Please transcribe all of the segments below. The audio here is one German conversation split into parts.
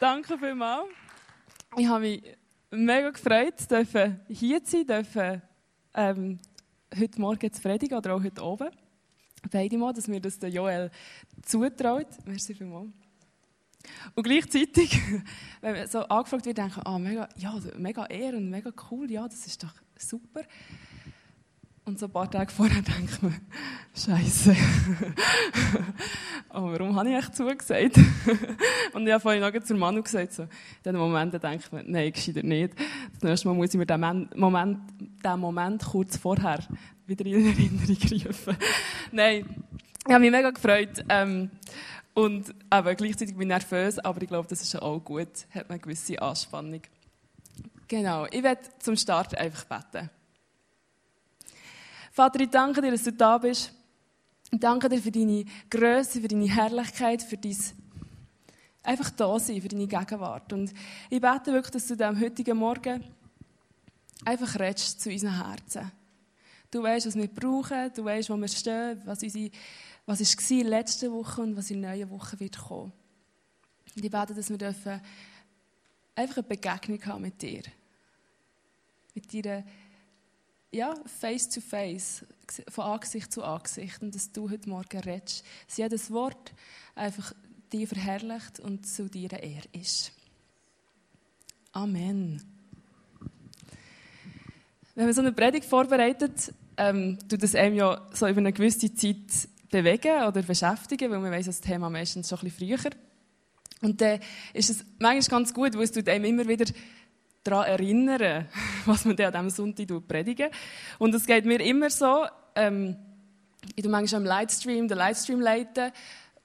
Danke vielmals. Ich habe mich mega gefreut, hier zu sein, dürfen ähm, heute Morgen zu predigen oder auch heute oben. Beide Mal, dass mir das der Joel zutraut. Merci vielmals. Und gleichzeitig, wenn man so angefragt wird, denke ich, ah, mega, ja, mega ehr und mega cool, ja, das ist doch super. Und so ein paar Tage vorher denkt man, Scheiße. Aber warum habe ich echt zugesagt? und ich habe vorhin noch zu Manu gesagt, so, in diesen Momenten denkt man, nein, gescheiter nicht. Das nächste Mal muss ich mir den Moment, den Moment kurz vorher wieder in Erinnerung rufen. nein, ich habe mich mega gefreut. Ähm, und aber gleichzeitig bin ich nervös, aber ich glaube, das ist auch gut. Hat eine gewisse Anspannung. Genau, ich werde zum Start einfach beten. Vater, ich danke dir, dass du da bist. Ich danke dir für deine Größe, für deine Herrlichkeit, für dein einfach da sein, für deine Gegenwart. Und ich bete wirklich, dass du am heutigen Morgen einfach redest zu unseren Herzen. Du weißt, was wir brauchen, du weißt, wo wir stehen, was, unsere, was war in der letzten Woche und was in der neuen Woche wird kommen. Und ich bete, dass wir dürfen einfach eine Begegnung haben mit dir. Mit deiner ja, face to face, von Angesicht zu Angesicht. Und dass du heute Morgen redest, dass jedes Wort einfach dir verherrlicht und zu dir Ehre ist. Amen. Wenn man so eine Predigt vorbereitet, ähm, tut das einem ja so über eine gewisse Zeit bewegen oder beschäftigen, weil man weiß das Thema meistens schon ein bisschen früher. Und dann ist es manchmal ganz gut, weil es tut einem immer wieder daran erinnern, was man an diesem Sonntag predigen. Und es geht mir immer so, ähm, ich tue manchmal am Livestream, den Livestream leiten.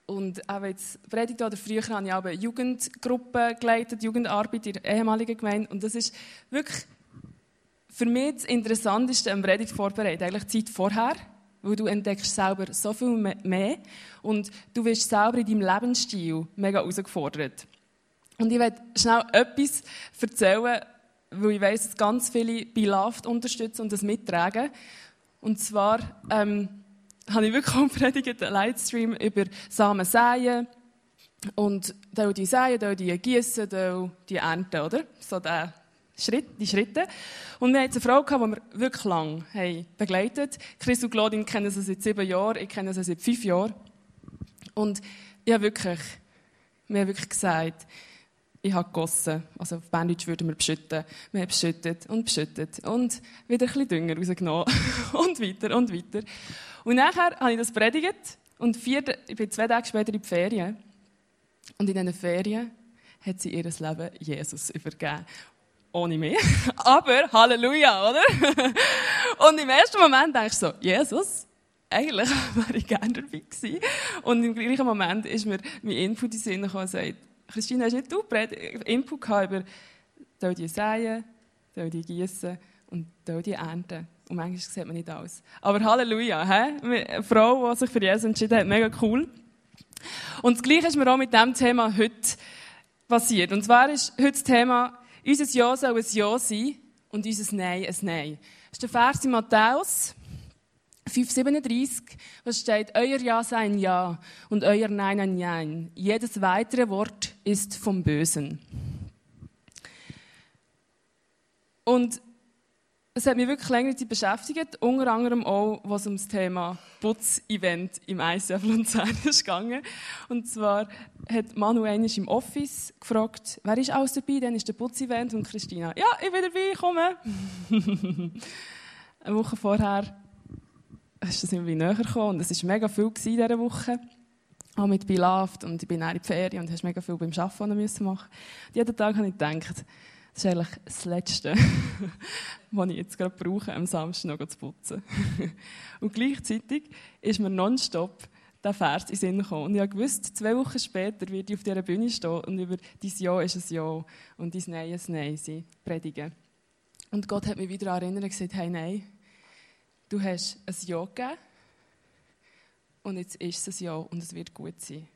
Und auch jetzt Predigt oder früher habe ich auch eine Jugendgruppe geleitet, Jugendarbeit in der ehemaligen Gemeinde. Und das ist wirklich für mich das Interessanteste am Predigt vorbereiten. Eigentlich die Zeit vorher, weil du entdeckst selber so viel mehr und du wirst selber in deinem Lebensstil mega herausgefordert. Und ich werde schnell etwas erzählen, weil ich weiss, dass ganz viele Beloved unterstützen und das mittragen. Und zwar ähm, habe ich wirklich auch predigt, einen Livestream über Samen säen und da die säen, da die gießen, da die ernten, oder? So der Schritt, die Schritte. Und wir hatten eine Frau, die wir wirklich lange haben begleitet Chris und Claudine kennen sie seit sieben Jahren, ich kenne sie seit fünf Jahren. Und ich habe wirklich, wir haben wirklich gesagt, ich habe gegossen. Also auf Bandage würden wir beschütten. Wir haben beschüttet und beschüttet und wieder ein bisschen Dünger rausgenommen und weiter und weiter. Und nachher habe ich das predigt und vier, ich bin zwei Tage später in die Ferien. Und in diesen Ferien hat sie ihr Leben Jesus übergeben. Ohne mich. Aber Halleluja, oder? Und im ersten Moment denke ich so, Jesus, eigentlich wäre ich gerne dabei gewesen. Und im gleichen Moment ist mir mein Info in den Sinn gekommen und sagt, Christine, hast nicht du Input gehabt über soll die säen, soll die gießen und soll die ernten? Und manchmal sieht man nicht alles. Aber Halleluja, hä? eine Frau, die sich für Jesus entschieden hat, mega cool. Und das Gleiche ist mir auch mit dem Thema heute passiert. Und zwar ist heute das Thema, unser Ja soll ein Ja sein und unser Nein ein Nein. Das ist der Vers in Matthäus 5,37, was steht, euer Ja sei ein Ja und euer Nein ein Nein. Jedes weitere Wort ist vom Bösen. Und es hat mich wirklich länger Zeit beschäftigt, unter anderem auch, was um das Thema Putz-Event im ICF Luzern ist gegangen. Und zwar hat Manu eines im Office gefragt, wer ist alles dabei? Dann ist der Putz-Event und Christina, ja, ich bin dabei, komme. Eine Woche vorher ist das irgendwie näher gekommen und es war mega viel in dieser Woche. Auch mit Beloved und ich bin in die Ferien und hast mega viel beim Arbeiten müssen machen. Und jeden Tag habe ich gedacht, das ist eigentlich das Letzte, was ich jetzt gerade brauche, am Samstag noch zu putzen. und gleichzeitig ist mir nonstop der Vers in Sinn gekommen. Und ich wusste, zwei Wochen später werde ich auf dieser Bühne stehen und über dein Ja ist ein Ja und dein Nein ist ein Nein predigen. Und Gott hat mich wieder erinnert und gesagt, hey, nein, du hast ein Ja gegeben und jetzt ist es ein Ja und es wird gut sein.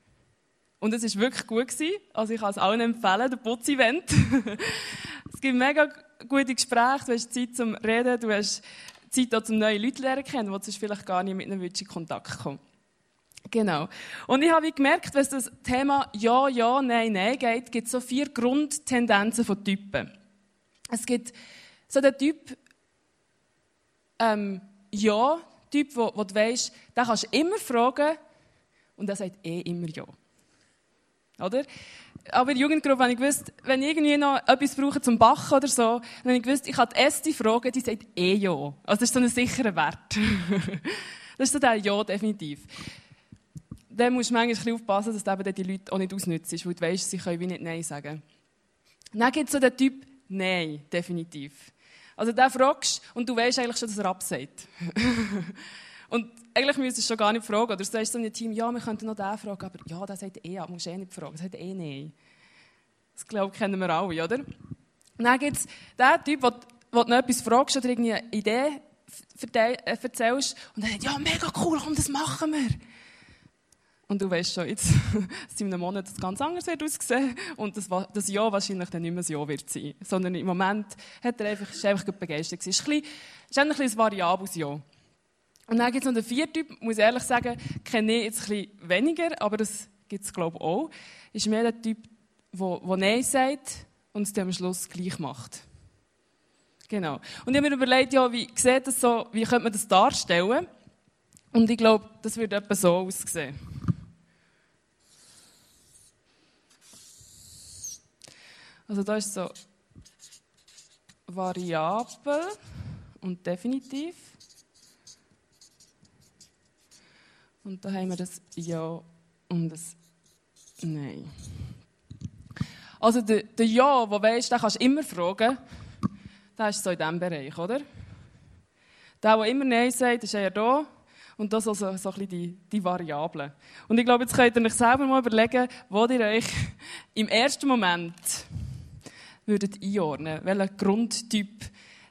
Und es war wirklich gut. Gewesen. Also ich kann es allen empfehlen, der Putz-Event. es gibt mega gute Gespräche, du hast Zeit zum Reden, du hast Zeit, um neue Leute lernen kennen, die du vielleicht gar nicht mit einem in Kontakt kommen. Genau. Und ich habe gemerkt, wenn es das Thema Ja, Ja, Nein, Nein geht, gibt es so vier Grundtendenzen von Typen. Es gibt so den Typ, ähm, Ja-Typ, wo, wo du weißt, den kannst du immer fragen und der sagt eh immer Ja. Oder? Aber in der Jugendgruppe habe ich gewusst, wenn ich irgendwie noch etwas brauche zum Backen oder so, dann habe ich gewusst, ich kann die Esti fragen, die sagt eh Ja. Also das ist so ein sicherer Wert. das ist so der Ja definitiv dann musst du manchmal aufpassen, dass du eben die Leute auch nicht ausnützt, weil du weißt, sie können wie nicht Nein sagen. Dann gibt es so den Typ Nein, definitiv. Also den fragst und du weißt eigentlich schon, dass er absagt. und eigentlich müsstest du schon gar nicht fragen. Oder du sagst so einem Team, ja, wir könnten noch den fragen, aber ja, der sagt eh ab, musst eh nicht fragen, der sagt eh Nein. Das glaube ich, kennen wir alle, oder? dann gibt es den Typ, du noch etwas fragst oder irgendeine Idee äh, erzählst und dann sagt, ja, mega cool, komm, das machen wir. Und du weißt schon, jetzt, dass in einem Monat das ganz anders wird aussehen und das, das Ja wahrscheinlich dann nicht mehr ein Ja wird sein. Sondern im Moment hat er einfach, ist er einfach begeistert gewesen. Es ist, ein bisschen, ist ein, ein variables Ja. Und dann gibt es noch den vierten Typ, muss ich ehrlich sagen, kenne ich jetzt ein bisschen weniger, aber das gibt es glaube ich auch. Ist mehr der Typ, der, der Nein sagt und es dann am Schluss gleich macht. Genau. Und ich habe mir überlegt, ja, wie sieht das so, wie könnte man das darstellen? Und ich glaube, das würde etwa so aussehen. Also da ist so variabel und definitiv. Und da haben wir das Ja und das Nein. Also der, der Ja, wo weißt, den kannst du immer fragen, der ist so in diesem Bereich, oder? Der, der immer Nein sagt, ist eher da. Und das also so ein bisschen die, die Variablen. Und ich glaube, jetzt könnt ihr euch selber mal überlegen, wo ihr euch im ersten Moment würdet einordnen welchen Grundtyp,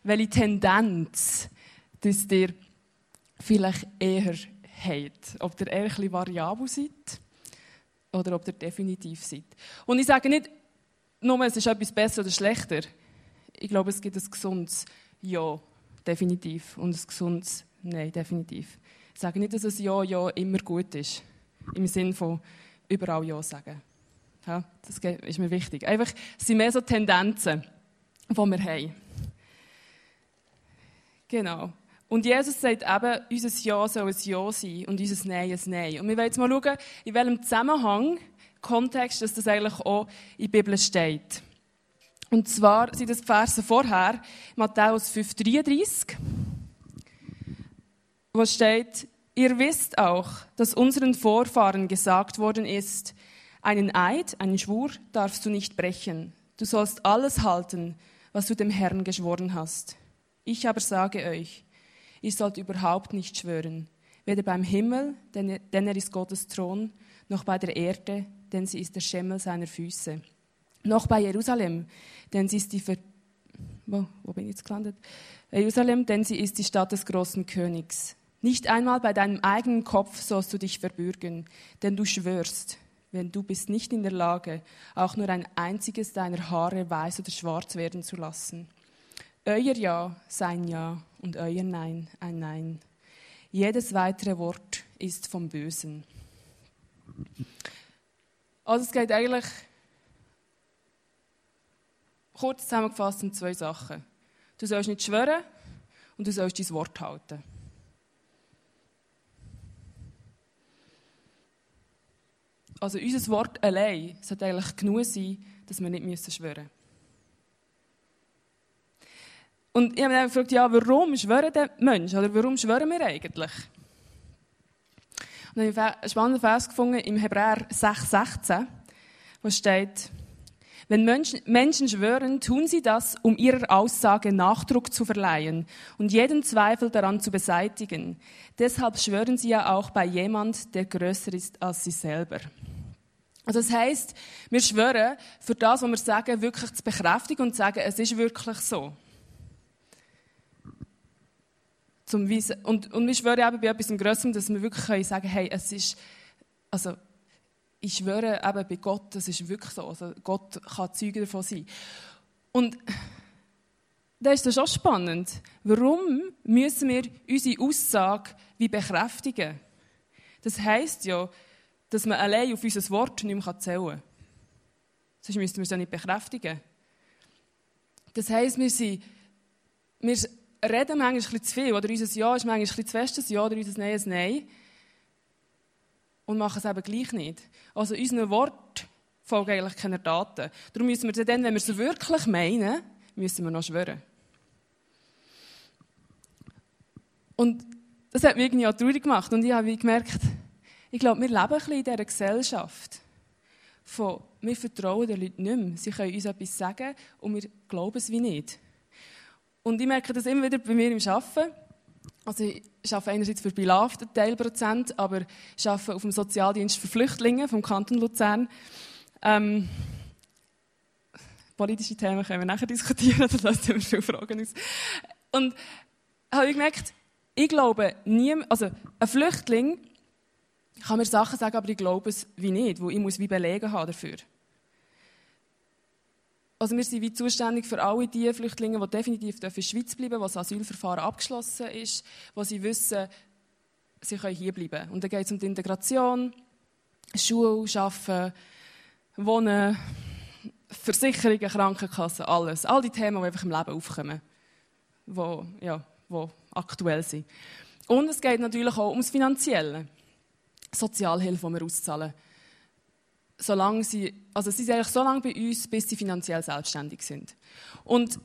welche Tendenz, dass ihr vielleicht eher habt. Ob ihr eher ein bisschen variabel seid oder ob ihr definitiv seid. Und ich sage nicht, nur es ist etwas besser oder schlechter. Ich glaube, es gibt ein gesundes Ja, definitiv. Und ein gesundes Nein, definitiv. Ich sage nicht, dass ein Ja, Ja immer gut ist. Im Sinne von überall Ja sagen. Ja, das ist mir wichtig. Einfach, es sind mehr so Tendenzen, die wir haben. Genau. Und Jesus sagt eben, unser Ja soll ein Ja sein und unser Nein ein Nein. Und wir wollen jetzt mal schauen, in welchem Zusammenhang, Kontext, dass das eigentlich auch in der Bibel steht. Und zwar sind das Verse vorher, Matthäus 5,33, wo steht, ihr wisst auch, dass unseren Vorfahren gesagt worden ist, einen Eid, einen Schwur darfst du nicht brechen. Du sollst alles halten, was du dem Herrn geschworen hast. Ich aber sage euch, ihr sollt überhaupt nicht schwören, weder beim Himmel, denn er ist Gottes Thron, noch bei der Erde, denn sie ist der Schemmel seiner Füße, noch bei Jerusalem, denn sie ist die Ver wo, wo bin ich jetzt gelandet? Jerusalem, denn sie ist die Stadt des großen Königs. Nicht einmal bei deinem eigenen Kopf sollst du dich verbürgen, denn du schwörst wenn du bist nicht in der Lage, auch nur ein einziges deiner Haare weiß oder schwarz werden zu lassen. Euer Ja sein Ja und euer Nein ein Nein. Jedes weitere Wort ist vom Bösen. Also es geht eigentlich kurz zusammengefasst um zwei Sachen. Du sollst nicht schwören und du sollst dein Wort halten. Also unser Wort allein sollte eigentlich genug sein, dass wir nicht müssen schwören müssen. Und ich habe mich gefragt, ja, warum schwören denn Menschen? Oder warum schwören wir eigentlich? Und dann habe ich einen spannenden Vers gefunden im Hebräer 6,16, wo steht, wenn Menschen schwören, tun sie das, um ihrer Aussage Nachdruck zu verleihen und jeden Zweifel daran zu beseitigen. Deshalb schwören sie ja auch bei jemand, der größer ist als sie selber. Also das heißt, wir schwören, für das, was wir sagen, wirklich zu bekräftigen und zu sagen, es ist wirklich so. Zum. Und, und wir schwören eben bei etwas Größerem, dass wir wirklich sagen können, hey, es ist, also ich schwöre eben bei Gott, das ist wirklich so. Also Gott kann Zeuge davon sein. Und da ist das schon spannend. Warum müssen wir unsere Aussage wie bekräftigen? Das heisst ja, dass man allein auf unser Wort nicht mehr zählen kann. Sonst müssten wir es ja nicht bekräftigen. Das heisst, wir, sind, wir reden manchmal ein bisschen zu viel, oder unser Ja ist manchmal ein bisschen zu festes Ja, oder unser Nein ein Nein. Und machen es eben gleich nicht. Also unseren Wort folgen eigentlich keine Daten. Darum müssen wir dann, wenn wir es wirklich meinen, müssen wir noch schwören. Und das hat mich irgendwie auch traurig gemacht. Und ich habe gemerkt, ich glaube, wir leben ein bisschen in dieser Gesellschaft. Von, wir vertrauen den Leuten nicht mehr. Sie können uns etwas sagen und wir glauben es wie nicht. Und ich merke das immer wieder bei mir im Arbeiten. Also ich arbeite einerseits für Beloved, einen Teilprozent, aber ich arbeite auf dem Sozialdienst für Flüchtlinge vom Kanton Luzern. Ähm, politische Themen können wir nachher diskutieren, das lässt immer viele Fragen aus. Und habe ich gemerkt, ich glaube, nie, also ein Flüchtling kann mir Sachen sagen, aber ich glaube es wie nicht, wo ich muss wie belegen haben dafür. Also wir sind wie zuständig für alle die Flüchtlinge, die definitiv in der Schweiz bleiben, wo das Asylverfahren abgeschlossen ist, wo sie wissen, sie können hier bleiben. Und dann geht es um die Integration, Schule, Arbeiten, Wohnen, Versicherungen, Krankenkassen, alles. All die Themen, die einfach im Leben aufkommen, die, ja, die aktuell sind. Und es geht natürlich auch ums Finanzielle. Sozialhilfe, die wir auszahlen. Solange sie, also sie sind eigentlich so lange bei uns, bis sie finanziell selbstständig sind. Und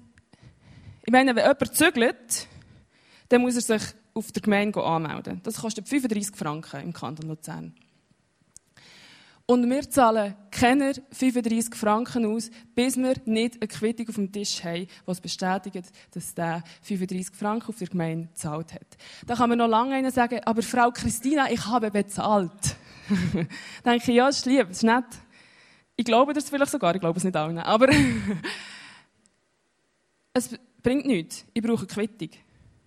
ich meine, wenn jemand zügelt, dann muss er sich auf der Gemeinde anmelden. Das kostet 35 Franken im Kanton Luzern. Und wir zahlen keine 35 Franken aus, bis wir nicht eine Quittung auf dem Tisch haben, die bestätigt, dass der 35 Franken auf der Gemeinde gezahlt hat. Da kann man noch lange sagen, aber Frau Christina, ich habe bezahlt. Denke ich, ja, das ist lieb, das ist nett. Ich glaube das vielleicht sogar, ich glaube es nicht allen. Aber es bringt nichts. Ich brauche eine Quittung.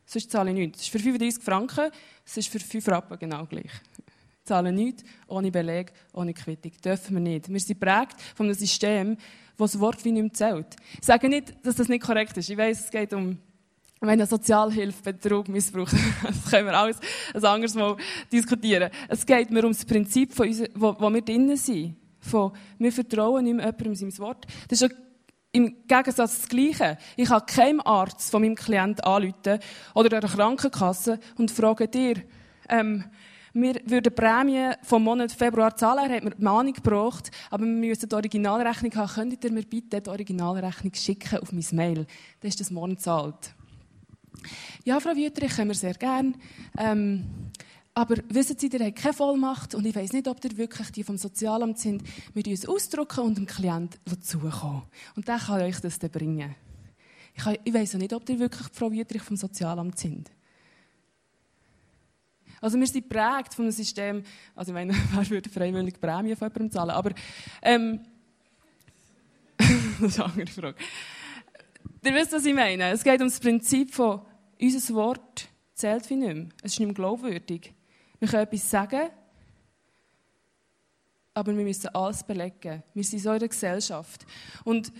Sonst zahle ich nichts. Es ist für 35 Franken, es ist für 5 Rappen genau gleich zahlen nichts ohne Beleg, ohne Quittung. Dürfen wir nicht. Wir sind prägt von einem System, das das Wort wie nicht zählt. Ich sage nicht, dass das nicht korrekt ist. Ich weiß, es geht um wenn Sozialhilfe, Betrug, Missbrauch, das können wir alles ein anderes Mal diskutieren. Es geht mir um das Prinzip, von uns, wo, wo wir drinnen sind. Von, wir vertrauen nicht mehr jemandem sein Wort. Das ist im Gegensatz das Gleiche. Ich kann keinem Arzt von meinem Klienten anrufen oder einer Krankenkasse und frage dir, ähm, wir würden Prämie vom Monat Februar zahlen. Er hat mir die Mahnung gebracht, aber wir müssen die Originalrechnung haben. Könntet ihr mir bitte die Originalrechnung schicken auf mein Mail? Dann ist das morgen zahlt. Ja, Frau Wüterich, können wir sehr gerne. Ähm, aber wissen Sie, ihr habt keine Vollmacht und ich weiß nicht, ob ihr wirklich die vom Sozialamt sind. Wir uns ausdrucken und dem Klient zukommen. Und der kann euch das dann bringen. Ich, ich weiß auch nicht, ob ihr wirklich Frau Wüterich vom Sozialamt sind. Also wir sind geprägt von einem System, also ich meine, wer würde freiwillig Prämie von jemandem zahlen, aber ähm, das ist eine andere Frage. Ihr wisst, was ich meine. Es geht um das Prinzip von, unser Wort zählt wie nicht mehr. Es ist nicht mehr glaubwürdig. Wir können etwas sagen, aber wir müssen alles belegen. Wir sind so in der Gesellschaft. Und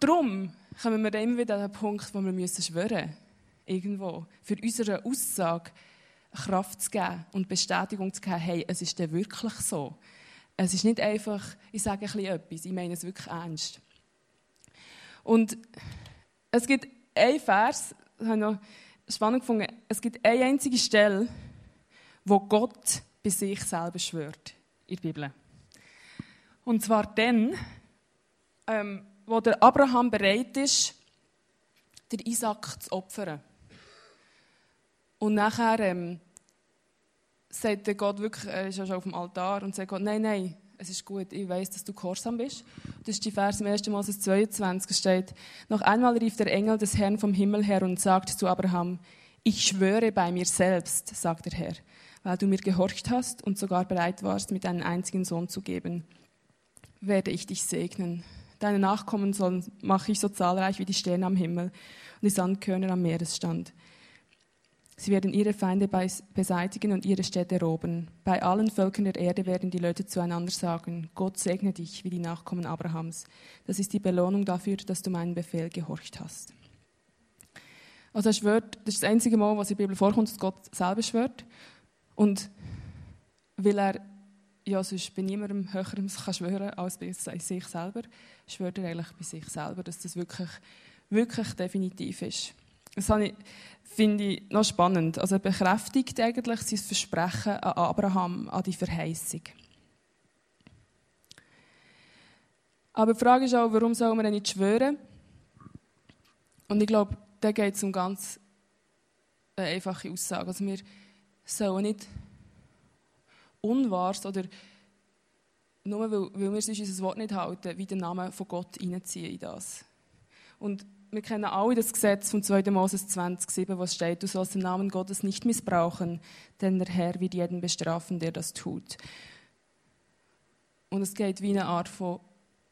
darum kommen wir immer wieder an den Punkt, wo wir müssen schwören irgendwo, für unsere Aussage Kraft zu geben und Bestätigung zu geben, hey, es ist denn wirklich so. Es ist nicht einfach, ich sage ein bisschen etwas, ich meine es wirklich ernst. Und es gibt einen Vers, das habe ich noch spannend gefunden, es gibt eine einzige Stelle, wo Gott bei sich selber schwört, in der Bibel. Und zwar dann, ähm, wo der Abraham bereit ist, den Isaac zu opfern. Und nachher ähm, sagt Gott wirklich, er ist ja schon auf dem Altar und sagt Gott, nein, nein, es ist gut, ich weiß, dass du gehorsam bist. Das ist die Vers im 1. Moses 22 steht. Noch einmal rief der Engel des Herrn vom Himmel her und sagte zu Abraham, ich schwöre bei mir selbst, sagt der Herr, weil du mir gehorcht hast und sogar bereit warst, mit deinen einzigen Sohn zu geben, werde ich dich segnen. Deine Nachkommen sollen, mache ich so zahlreich wie die Sterne am Himmel und die Sandkörner am Meeresstand. Sie werden ihre Feinde beseitigen und ihre Städte roben. Bei allen Völkern der Erde werden die Leute zueinander sagen, Gott segne dich wie die Nachkommen Abrahams. Das ist die Belohnung dafür, dass du meinen Befehl gehorcht hast. Also er schwört, das ist das einzige Mal, was in der Bibel vorkommt, dass Gott selber schwört. Und weil er ja sonst bei niemandem höherem kann schwören als bei sich selber, schwört er eigentlich bei sich selber, dass das wirklich, wirklich definitiv ist. Das finde ich noch spannend. Also er bekräftigt eigentlich sein Versprechen an Abraham, an die Verheißung. Aber die Frage ist auch, warum soll man nicht schwören? Und ich glaube, da geht es um ganz eine einfache Aussage. Also wir sollen nicht unwahrs oder nur weil, weil wir sonst unser Wort nicht halten, wie den Namen von Gott reinziehen in das. Und wir kennen alle das Gesetz von 2. Moses 20, was steht, du sollst den Namen Gottes nicht missbrauchen, denn der Herr wird jeden bestrafen, der das tut. Und es geht wie eine Art von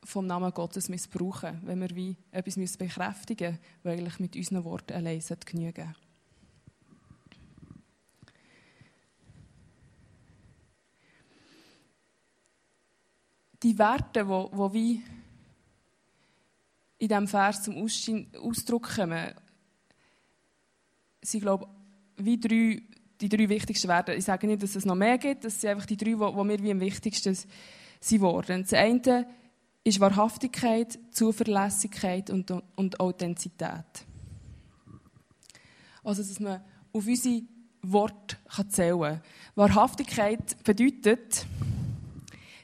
vom Namen Gottes missbrauchen, wenn wir wie etwas bekräftigen müssen, was eigentlich mit unseren Worten allein genügen Die Werte, die, die wie in diesem Vers zum Ausdruck kommen, sind, glaube ich, wie drei, die drei wichtigsten Werte. Ich sage nicht, dass es noch mehr gibt, das sind einfach die drei, die, mir wie am wichtigsten sind worden. Das eine ist Wahrhaftigkeit, Zuverlässigkeit und, und Authentizität. Also, dass man auf unsere Worte zählen kann. Wahrhaftigkeit bedeutet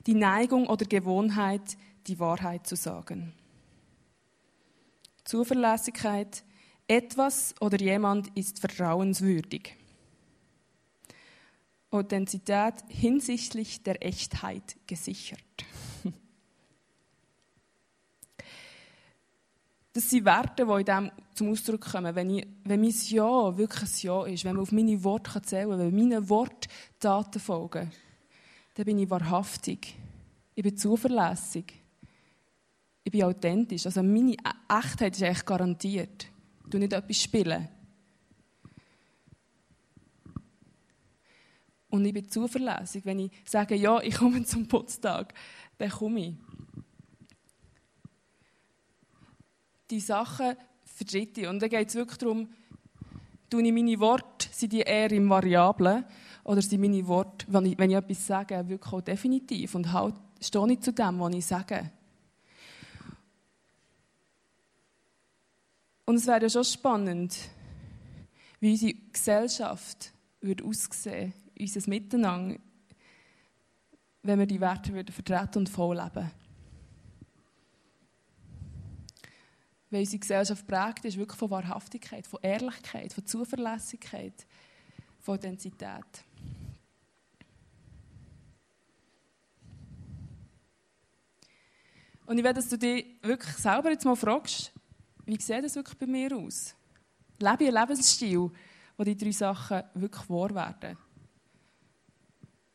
die Neigung oder Gewohnheit, die Wahrheit zu sagen. Zuverlässigkeit, etwas oder jemand ist vertrauenswürdig. Authentizität hinsichtlich der Echtheit gesichert. Das sind Werte, die in dem zum Ausdruck kommen. Wenn, ich, wenn mein Ja wirklich ein Ja ist, wenn man auf meine Worte zählen kann, wenn meine Worte Taten folgen, dann bin ich wahrhaftig. Ich bin zuverlässig. Ich bin authentisch. Also meine Echtheit ist eigentlich garantiert. Ich tue nicht etwas spielen. Und ich bin zuverlässig. Wenn ich sage, ja, ich komme zum Putztag, dann komme ich. die Sachen für Dritte. Und dann geht es wirklich darum, tue ich meine Worte, sind die eher im Variablen oder sind meine Worte, wenn ich, wenn ich etwas sage, wirklich auch definitiv und halt, stehe ich zu dem, was ich sage. Und es wäre ja schon spannend, wie unsere Gesellschaft würde aussehen, unser Miteinander, wenn wir die Werte vertreten und voll leben. weil unsere Gesellschaft prägt ist, wirklich von Wahrhaftigkeit, von Ehrlichkeit, von Zuverlässigkeit, von Identität. Und ich will, dass du dich wirklich selber jetzt mal fragst, wie sieht das wirklich bei mir aus? Lebe ich einen Lebensstil, wo die drei Sachen wirklich wahr werden?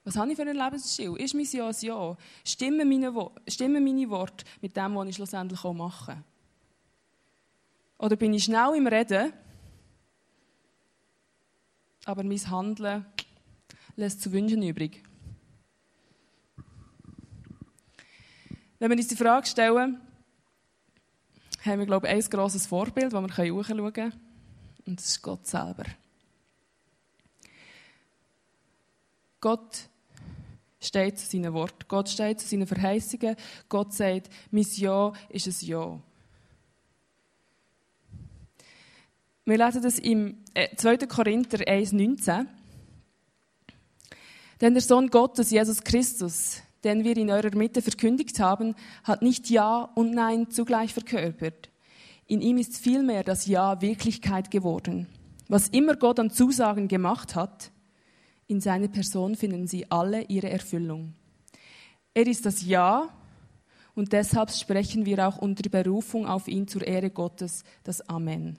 Was habe ich für einen Lebensstil? Ist mein Ja ein Ja? Stimmen meine, stimmen meine Worte mit dem, was ich schlussendlich auch mache? Oder bin ich schnell im Reden, aber mein Handeln lässt zu wünschen übrig? Wenn wir uns die Frage stellen, haben wir, glaube ich, ein grosses Vorbild, das wir hochschauen können. Und das ist Gott selber. Gott steht zu seinen Worten. Gott steht zu seinen Verheißungen. Gott sagt, mein Ja ist ein Ja. Wir lesen das im 2. Äh, Korinther 1,19. Denn der Sohn Gottes, Jesus Christus, den wir in eurer Mitte verkündigt haben, hat nicht Ja und Nein zugleich verkörpert. In ihm ist vielmehr das Ja Wirklichkeit geworden. Was immer Gott an Zusagen gemacht hat, in seiner Person finden sie alle ihre Erfüllung. Er ist das Ja und deshalb sprechen wir auch unter Berufung auf ihn zur Ehre Gottes das Amen.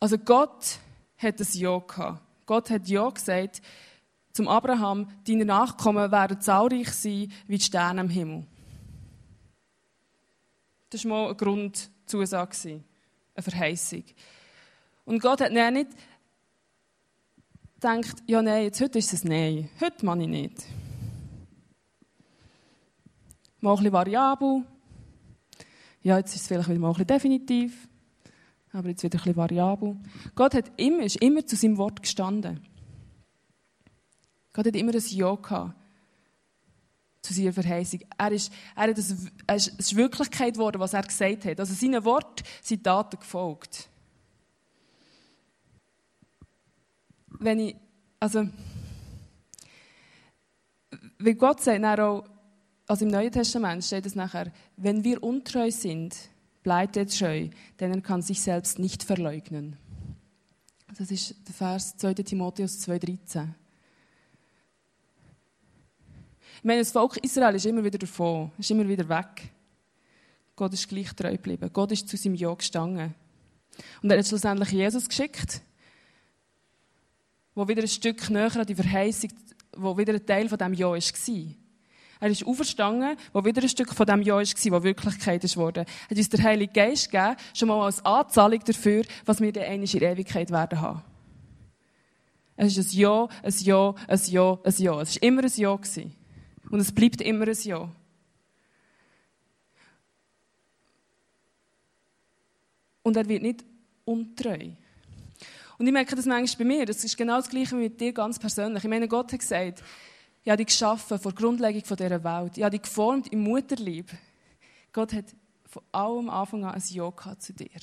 Also Gott hat ein Ja gehabt. Gott hat Ja gesagt zum Abraham, deine Nachkommen werden zahlreich sein wie die Sterne am Himmel. Das war mal eine Grundzusage, eine Verheißung. Und Gott hat nicht gedacht, ja nein, jetzt, heute ist es Nein, heute mache ich nicht. Mal ein bisschen variabel. Ja, jetzt ist es vielleicht wieder mal ein bisschen definitiv aber jetzt wieder ein bisschen variabel. Gott hat immer, ist immer zu seinem Wort gestanden. Gott hat immer ein Ja gehabt zu seiner Verheißung. Er ist, er hat das, es ist Wirklichkeit geworden, was er gesagt hat. Also seinen Wort sind Taten gefolgt. Wenn ich, also, wie Gott sagt dann auch, also im Neuen Testament steht es nachher, wenn wir untreu sind, bleibt er treu, denn er kann sich selbst nicht verleugnen. Das ist der Vers 2. Timotheus 2,13. Ich meine, das Volk Israel ist immer wieder davon, ist immer wieder weg. Gott ist gleich treu geblieben. Gott ist zu seinem Ja gestanden. Und er hat schlussendlich Jesus geschickt, wo wieder ein Stück näher an die Verheißung, wo wieder ein Teil von dem Ja war. Er ist auferstanden, wo wieder ein Stück von dem Ja war, wo Wirklichkeit ist. Er hat uns der Heilige Geist gegeben, schon mal als Anzahlung dafür, was wir dann in Ewigkeit werden haben. Es ist ein Ja, ein Ja, ein Ja, ein Ja. Es war immer ein Ja. Gewesen. Und es bleibt immer ein Ja. Und er wird nicht untreu. Und ich merke das manchmal bei mir. Das ist genau das Gleiche wie mit dir ganz persönlich. Ich meine, Gott hat gesagt, ich habe dich geschaffen vor Grundlegung dieser Welt. Ich habe dich geformt im Mutterlieb. Gott hat von allem Anfang an ein Ja zu dir.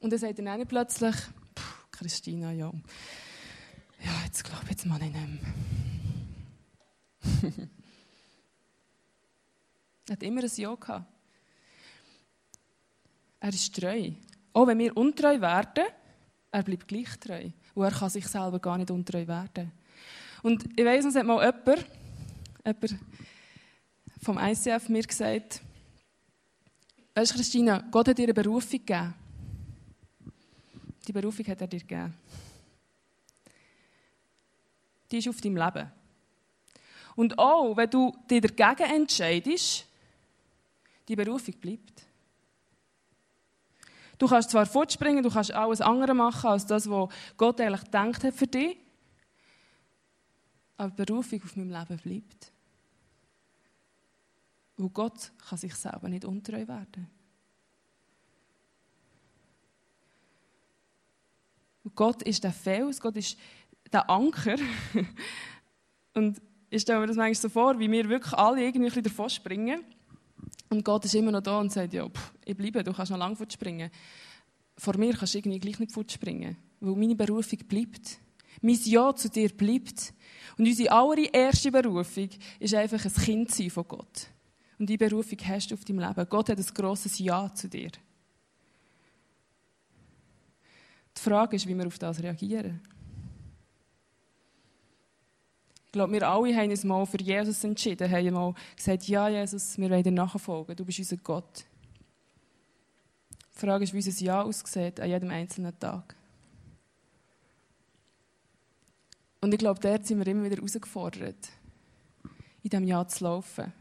Und dann sagt er dann plötzlich, Christina, ja, ja, jetzt glaube ich, jetzt mal ich nicht mehr. Er hat immer ein Ja gehabt. Er ist treu. Auch wenn wir untreu werden, er bleibt gleich treu. Und er kann sich selber gar nicht untreu werden. Und ich weiss, es hat mal jemand, jemand vom ICF mir gesagt, weißt du, Christina, Gott hat dir eine Berufung gegeben. Die Berufung hat er dir gegeben. Die ist auf deinem Leben. Und auch, wenn du dich dagegen entscheidest, die Berufung bleibt. Du kannst zwar fortspringen, du kannst alles andere machen, als das, was Gott eigentlich gedacht hat für dich, aber die Berufung auf meinem Leben bleibt. Weil Gott kann sich selber nicht untreu werden. Und Gott ist der Fels, Gott ist der Anker. Und ich stelle mir das manchmal so vor, wie wir wirklich alle irgendwie davon springen. Und Gott ist immer noch da und sagt, ja, pff, ich bleibe, du kannst noch lange fortspringen. Vor mir kannst du irgendwie gleich nicht fortspringen, weil meine Berufung bleibt. Mein Ja zu dir bleibt. Und unsere allererste Berufung ist einfach ein Kind sein von Gott. Und diese Berufung hast du auf deinem Leben. Gott hat ein grosses Ja zu dir. Die Frage ist, wie wir auf das reagieren. Glaube, wir alle haben uns mal für Jesus entschieden, haben mal gesagt, ja, Jesus, wir wollen dir nachfolgen, du bist unser Gott. Die Frage ist, wie unser Ja aussieht an jedem einzelnen Tag. Und ich glaube, dort sind wir immer wieder herausgefordert, in diesem Ja zu laufen.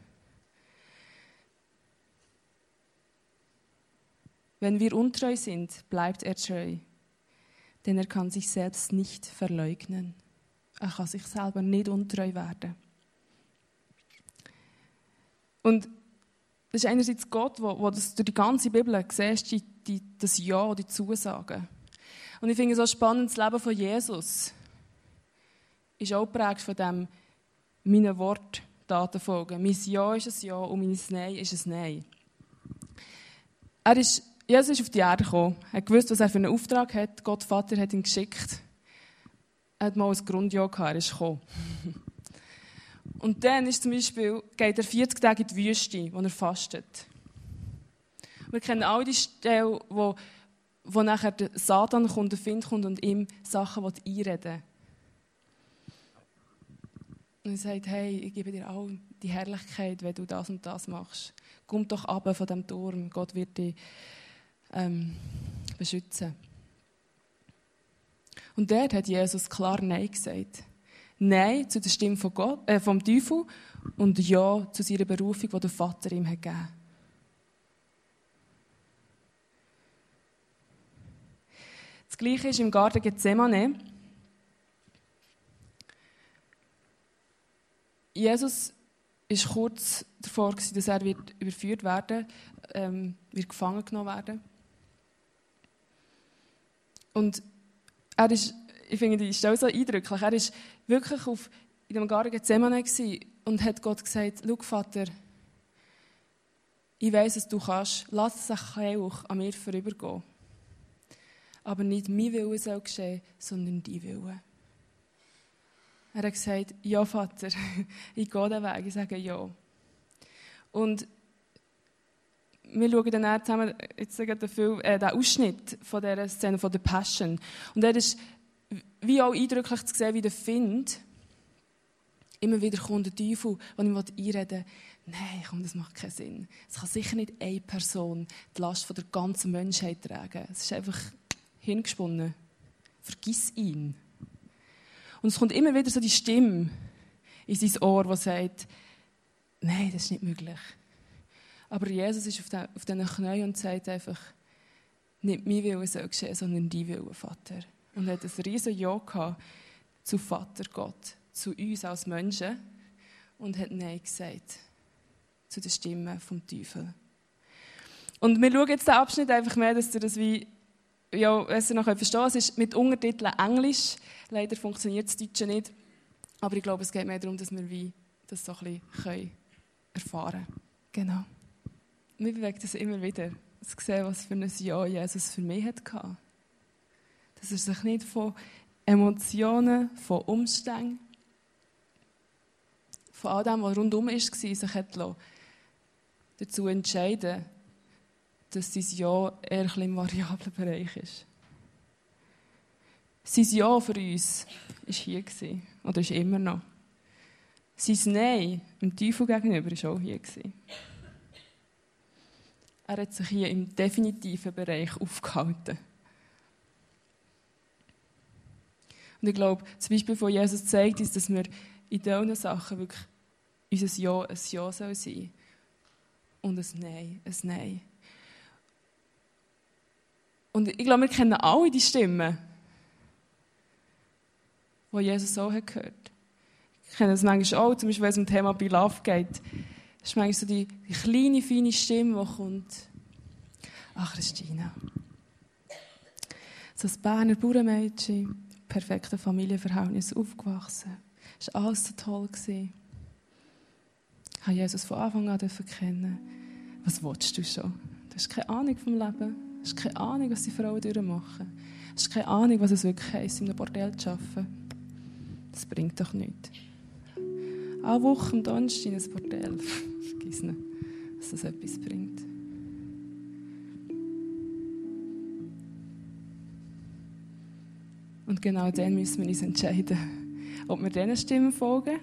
Wenn wir untreu sind, bleibt er treu, denn er kann sich selbst nicht verleugnen. Er kann sich selber nicht untreu werden. Und das ist einerseits Gott, wo, wo das durch die ganze Bibel siehst, die, die, das Ja, die Zusagen. Und ich finde es so spannend, das Leben von Jesus ist auch geprägt von dem, meinen Wort Taten folgen. Mein Ja ist ein Ja und mein Nein ist ein Nein. Er ist, Jesus ist auf die Erde gekommen. Er hat gewusst, was er für einen Auftrag hat. Gott Vater hat ihn geschickt hat mal ein Grundjahr gehabt, er ist gekommen. Und dann ist zum Beispiel, geht er 40 Tage in die Wüste, wo er fastet. Wir kennen all die Stellen, wo, wo nachher der Satan kommt, der Find kommt und ihm Sachen einreden Und er sagt, hey, ich gebe dir all die Herrlichkeit, wenn du das und das machst. Komm doch ab von dem Turm, Gott wird dich ähm, beschützen. Und dort hat Jesus klar Nein gesagt. Nein zu der Stimme von Gott, äh, vom Teufel und Ja zu seiner Berufung, die der Vater ihm hat gegeben Das Gleiche ist im Garten Gethsemane. Jesus ist kurz davor, dass er wird überführt werden ähm, wird gefangen genommen werden. Und er ist, ich finde die Stelle so eindrücklich. Er war wirklich auf, in dem Garten Gethsemane und hat Gott gesagt, schau Vater, ich weiß, dass du kannst, lass es auch an mir vorübergehen. Aber nicht mein Wille soll geschehen, sondern dein Wille. Er hat gesagt, ja Vater, ich gehe den Weg. Ich sage ja. Und wir schauen dann zusammen jetzt den, Film, äh, den Ausschnitt von dieser Szene, von der Passion. Und er ist wie auch eindrücklich zu sehen, wie der Find immer wieder kommt der Teufel, und ihm einreden will, nein, komm, das macht keinen Sinn. Es kann sicher nicht eine Person die Last von der ganzen Menschheit tragen. Es ist einfach hingesponnen. Vergiss ihn. Und es kommt immer wieder so die Stimme in sein Ohr, die sagt, nein, das ist nicht möglich. Aber Jesus ist auf, den, auf diesen Knien und sagt einfach, nicht mein Wille soll geschehen, sondern dein Wille, Vater. Und er hat ein riesen Ja gehabt zu Vater Gott, zu uns als Menschen und hat Nein gesagt zu den Stimmen vom Teufel. Und wir schauen jetzt den Abschnitt einfach mehr, dass ihr das wie ja, besser noch verstehen Es ist mit Untertiteln Englisch. Leider funktioniert das Deutsche nicht. Aber ich glaube, es geht mehr darum, dass wir wie das so ein bisschen erfahren können. Genau. Mir bewegt es immer wieder, zu sehen, was für ein Ja Jesus für mich hatte. Dass er sich nicht von Emotionen, von Umständen, von all dem, was rundum war, sich hat dazu entscheiden dass sein Ja eher im variablen Bereich ist. Sein Ja für uns war hier oder ist immer noch. Sein Nein dem Teufel gegenüber war auch hier. Er hat sich hier im definitiven Bereich aufgehalten. Und ich glaube, das Beispiel von Jesus zeigt uns, dass wir in diesen Sachen wirklich unser Ja ein Ja sein soll und ein Nein ein Nein. Und ich glaube, wir kennen alle die Stimmen, die Jesus hat gehört. Ich kenne das manchmal auch, zum Beispiel, wenn es um das Thema Be Love geht. Das ist manchmal so die, die kleine, feine Stimme, die kommt. Ach, Christina. So ein Berner Bauernmädchen, perfekte Familienverhältnis aufgewachsen. Es war alles so toll. Ich habe Jesus von Anfang an kennen. Was willst du schon? Du hast keine Ahnung vom Leben. Du hast keine Ahnung, was die Frauen durchmachen. Du hast keine Ahnung, was es wirklich heisst, in einem Bordell zu arbeiten. Das bringt doch nichts. Alle Woche am Donnerstag in ein Bordell. Nicht, dass das etwas bringt. Und genau dann müssen wir uns entscheiden, ob wir diesen Stimmen folgen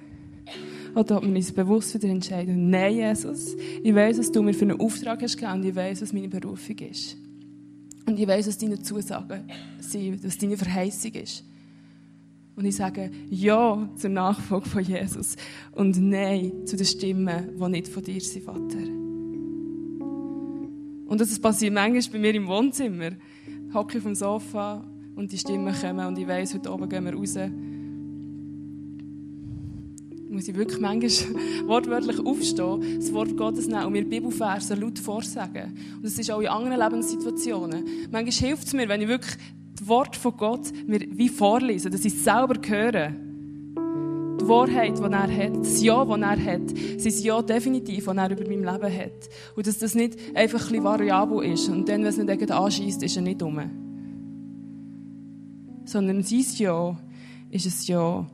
oder ob wir uns bewusst wieder entscheiden, nein, Jesus, ich weiß, was du mir für einen Auftrag hast gegeben und ich weiß, was meine Berufung ist. Und ich weiß, was deine Zusagen sind, was deine Verheißung ist. Und ich sage Ja zur Nachfolge von Jesus und Nein zu den Stimmen, die nicht von dir sind, Vater. Und das passiert manchmal bei mir im Wohnzimmer. Ich hocke auf dem Sofa und die Stimmen kommen und ich weiss, heute oben gehen wir raus muss ich wirklich manchmal wortwörtlich aufstehen, das Wort Gottes nehmen und mir Bibelverse laut vorsagen. Und das ist auch in anderen Lebenssituationen. Manchmal hilft es mir, wenn ich wirklich das Wort von Gott mir wie vorlese, dass ich es selber höre. Die Wahrheit, die er hat, das Ja, das er hat, sein Ja definitiv, das er über mein Leben hat. Und dass das nicht einfach ein bisschen variabel ist und dann, wenn es nicht anschießt, ist er nicht dumm. Sondern sein Ja ist ein Ja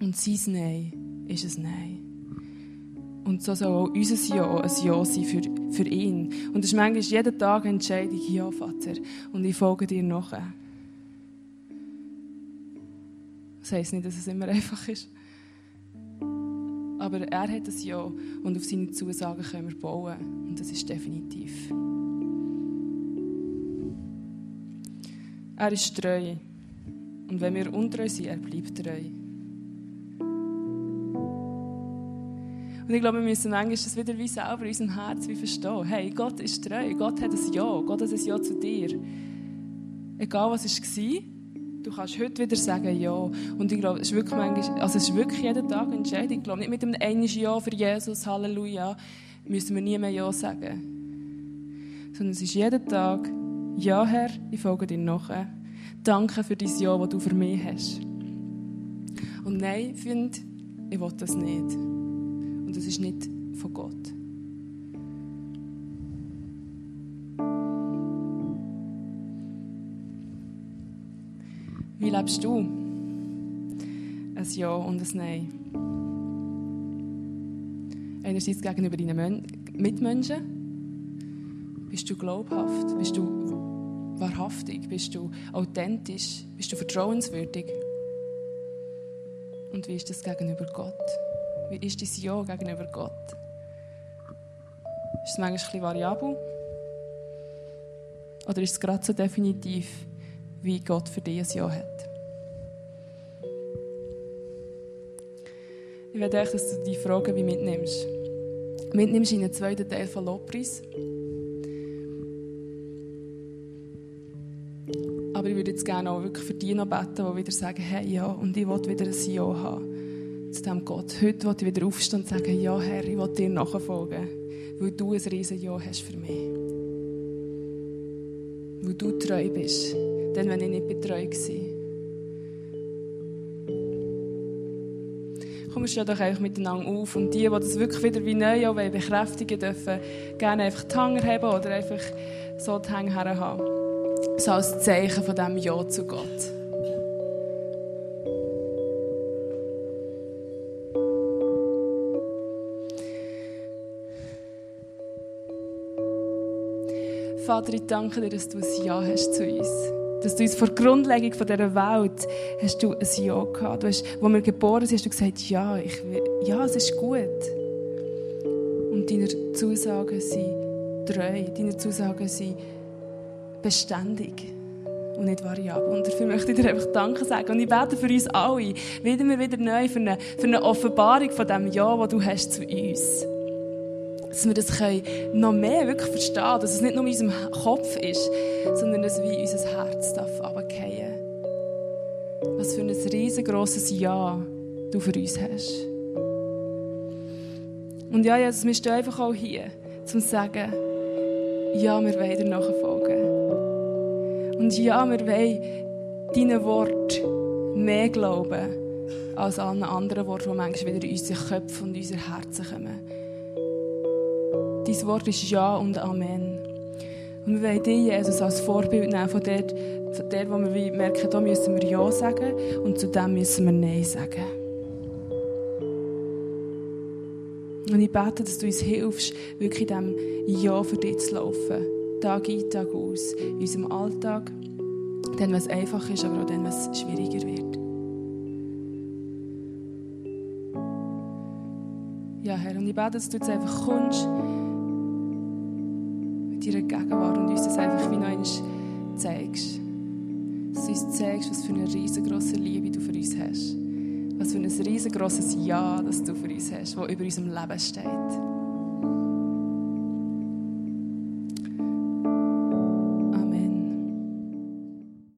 und sein Nein ist es Nein. Und so soll auch unser Ja ein Ja sein für, für ihn. Und es ist manchmal jeden Tag eine Entscheidung, ja, Vater, und ich folge dir nachher. Das heisst nicht, dass es immer einfach ist. Aber er hat ein Ja und auf seine Zusagen können wir bauen. Und das ist definitiv. Er ist treu. Und wenn wir untreu sind, er bleibt treu. Und ich glaube, wir müssen manchmal das wieder wie selber in unserem Herz wie verstehen. Hey, Gott ist treu. Gott hat ein Ja. Gott hat ein Ja zu dir. Egal was es war, du kannst heute wieder sagen Ja. Und ich glaube, es ist wirklich, manchmal, also es ist wirklich jeden Tag eine Entscheidung. Ich glaube, nicht mit einem einen Ja für Jesus, Halleluja, müssen wir nie mehr Ja sagen. Sondern es ist jeden Tag Ja, Herr, ich folge dir nachher. Danke für dein Ja, das du für mich hast. Und nein, finde, ich will das nicht. Das ist nicht von Gott. Wie lebst du? Ein Ja und ein Nein. Einerseits gegenüber deinen Mitmenschen. Bist du glaubhaft? Bist du wahrhaftig? Bist du authentisch? Bist du vertrauenswürdig? Und wie ist das gegenüber Gott? Wie ist dein Ja gegenüber Gott? Ist es manchmal ein bisschen variabel? Oder ist es gerade so definitiv, wie Gott für dich ein Ja hat? Ich werde euch, dass du die Fragen wie mitnimmst. Mitnimmst in den zweiten Teil von Lobpreis. Aber ich würde jetzt gerne auch wirklich für die noch beten, die wieder sagen, hey, ja, und ich will wieder ein Ja haben zu diesem Gott. Heute will ich wieder aufstehen und sagen, ja, Herr, ich will dir nachfolgen, weil du ein riesen Ja hast für mich. Weil du treu bist, denn wenn ich nicht treu war. Komm, wir stehen doch einfach miteinander auf. Und die, die das wirklich wieder wie neu auch bekräftigen dürfen, gerne einfach die Hanger haben oder einfach so die Hänge haben. So als Zeichen von diesem Ja zu Gott. Vater, ich danke dir, dass du ein Ja hast zu uns dass du uns vor der Grundlegung dieser Welt hast du ein Ja gehabt. Du hast, wo wir geboren sind, hast du gesagt, ja, ich will, ja, es ist gut. Und deine Zusagen sind treu, deine Zusagen sind beständig und nicht variabel. Und dafür möchte ich dir einfach Danke sagen. Und ich bete für uns alle, wieder wieder neu für eine, für eine Offenbarung von dem Ja, das du hast zu uns hast dass wir das noch mehr wirklich verstehen dass es nicht nur in unserem Kopf ist, sondern dass wir unser Herz runterfallen Was für ein riesengroßes Ja du für uns hast. Und ja, Jesus, wir stehen einfach auch hier, um zu sagen, ja, wir wollen dir nachfolgen. Und ja, wir wollen deinen Wort mehr glauben als allen anderen Worten, die manchmal wieder in unsere Köpfe und unsere Herzen kommen. Dein Wort ist Ja und Amen. Und wir wollen dich, Jesus, als Vorbild nehmen von dort, von dort wo wir merken, da müssen wir Ja sagen und zu dem müssen wir Nein sagen. Und ich bete, dass du uns hilfst, wirklich diesem Ja für dich zu laufen. Tag ein, Tag aus. In unserem Alltag. Dann, was einfach ist, aber auch dann, was schwieriger wird. Ja, Herr, und ich bete, dass du jetzt einfach kommst deiner Gegenwart und uns das einfach wie noch zeigst. Dass du uns zeigst, was für eine riesengroße Liebe du für uns hast. Was für ein riesengroßes Ja, das du für uns hast, das über unserem Leben steht.